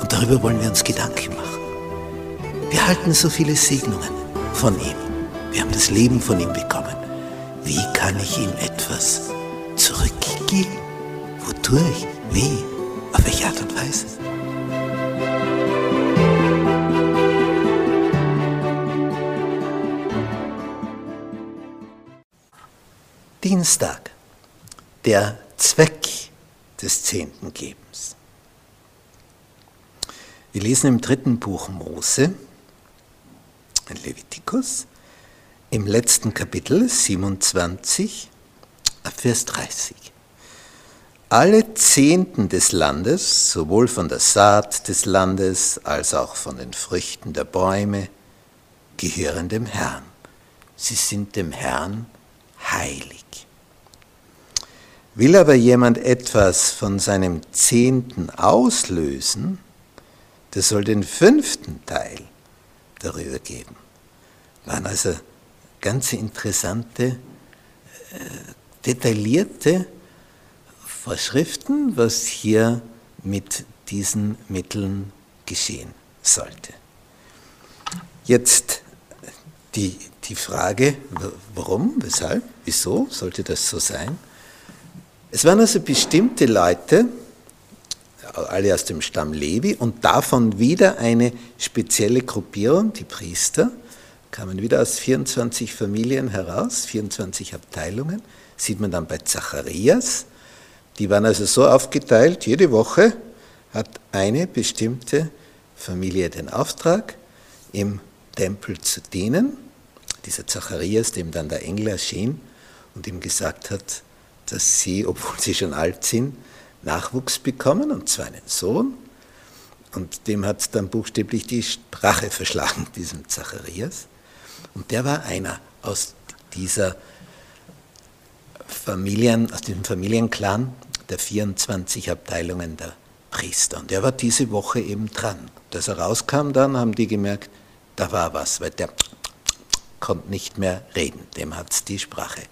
Und darüber wollen wir uns Gedanken machen. Wir halten so viele Segnungen von ihm. Wir haben das Leben von ihm bekommen. Wie kann ich ihm etwas zurückgeben? Wodurch? Wie? Auf welche Art und Weise? Dienstag. Der Zweck des Zehntengebens. Wir lesen im dritten Buch Mose, Levitikus, im letzten Kapitel 27, Vers 30. Alle Zehnten des Landes, sowohl von der Saat des Landes als auch von den Früchten der Bäume, gehören dem Herrn. Sie sind dem Herrn heilig. Will aber jemand etwas von seinem Zehnten auslösen, der soll den fünften Teil darüber geben. Waren also ganz interessante, äh, detaillierte Vorschriften, was hier mit diesen Mitteln geschehen sollte. Jetzt die, die Frage, warum, weshalb, wieso sollte das so sein? Es waren also bestimmte Leute, alle aus dem Stamm Levi und davon wieder eine spezielle Gruppierung, die Priester, kamen wieder aus 24 Familien heraus, 24 Abteilungen, sieht man dann bei Zacharias. Die waren also so aufgeteilt, jede Woche hat eine bestimmte Familie den Auftrag, im Tempel zu dienen. Dieser Zacharias, dem dann der Engel erschien und ihm gesagt hat, dass sie, obwohl sie schon alt sind, Nachwuchs bekommen, und zwar einen Sohn. Und dem hat dann buchstäblich die Sprache verschlagen, diesem Zacharias. Und der war einer aus dieser Familien, aus diesem Familienclan der 24 Abteilungen der Priester. Und der war diese Woche eben dran. Als er rauskam, dann haben die gemerkt, da war was, weil der konnte nicht mehr reden. Dem hat es die Sprache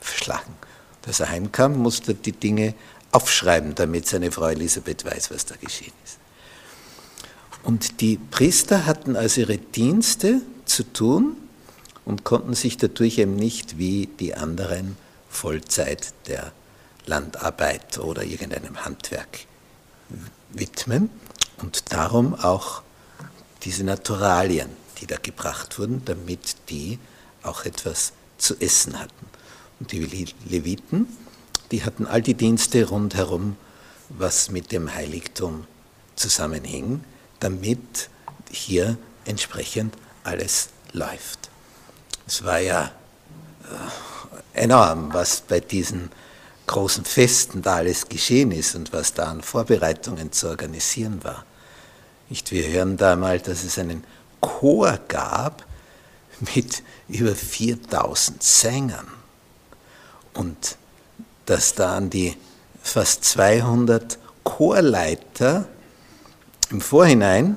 verschlagen. Als er heimkam, musste die Dinge aufschreiben, damit seine Frau Elisabeth weiß, was da geschehen ist. Und die Priester hatten also ihre Dienste zu tun und konnten sich dadurch eben nicht wie die anderen Vollzeit der Landarbeit oder irgendeinem Handwerk widmen und darum auch diese Naturalien, die da gebracht wurden, damit die auch etwas zu essen hatten. Und die Leviten die hatten all die Dienste rundherum, was mit dem Heiligtum zusammenhing, damit hier entsprechend alles läuft. Es war ja äh, enorm, was bei diesen großen Festen da alles geschehen ist und was da an Vorbereitungen zu organisieren war. Nicht, wir hören da mal, dass es einen Chor gab mit über 4000 Sängern. Und dass da an die fast 200 Chorleiter im Vorhinein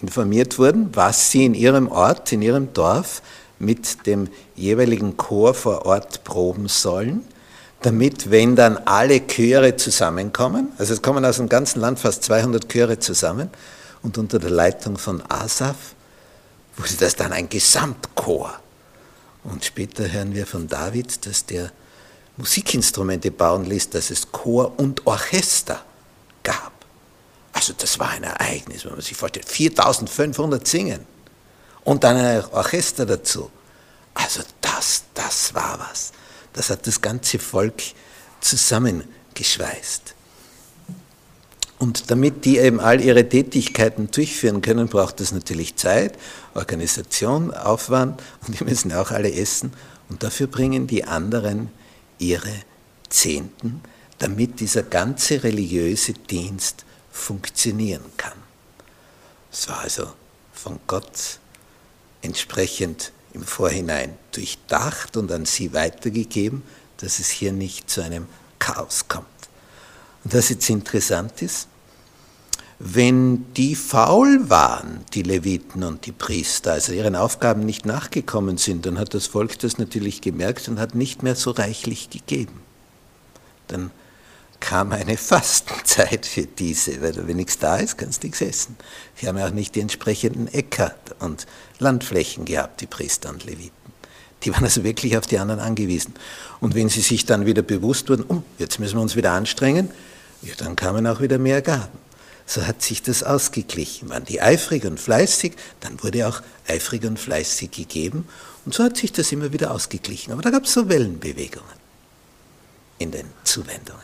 informiert wurden, was sie in ihrem Ort, in ihrem Dorf mit dem jeweiligen Chor vor Ort proben sollen, damit, wenn dann alle Chöre zusammenkommen, also es kommen aus dem ganzen Land fast 200 Chöre zusammen, und unter der Leitung von Asaf wurde das dann ein Gesamtchor. Und später hören wir von David, dass der Musikinstrumente bauen ließ, dass es Chor und Orchester gab. Also das war ein Ereignis, wenn man sich vorstellt. 4500 singen und dann ein Orchester dazu. Also das, das war was. Das hat das ganze Volk zusammengeschweißt. Und damit die eben all ihre Tätigkeiten durchführen können, braucht es natürlich Zeit, Organisation, Aufwand und die müssen auch alle essen. Und dafür bringen die anderen ihre Zehnten, damit dieser ganze religiöse Dienst funktionieren kann. Es war also von Gott entsprechend im Vorhinein durchdacht und an sie weitergegeben, dass es hier nicht zu einem Chaos kommt. Und was jetzt interessant ist, wenn die faul waren, die Leviten und die Priester, also ihren Aufgaben nicht nachgekommen sind, dann hat das Volk das natürlich gemerkt und hat nicht mehr so reichlich gegeben. Dann kam eine Fastenzeit für diese, weil wenn nichts da ist, kannst du nichts essen. Sie haben ja auch nicht die entsprechenden Äcker und Landflächen gehabt, die Priester und Leviten. Die waren also wirklich auf die anderen angewiesen. Und wenn sie sich dann wieder bewusst wurden, oh, jetzt müssen wir uns wieder anstrengen, ja, dann kamen auch wieder mehr Gaben so hat sich das ausgeglichen. Waren die eifrig und fleißig, dann wurde auch eifrig und fleißig gegeben und so hat sich das immer wieder ausgeglichen. Aber da gab es so Wellenbewegungen in den Zuwendungen.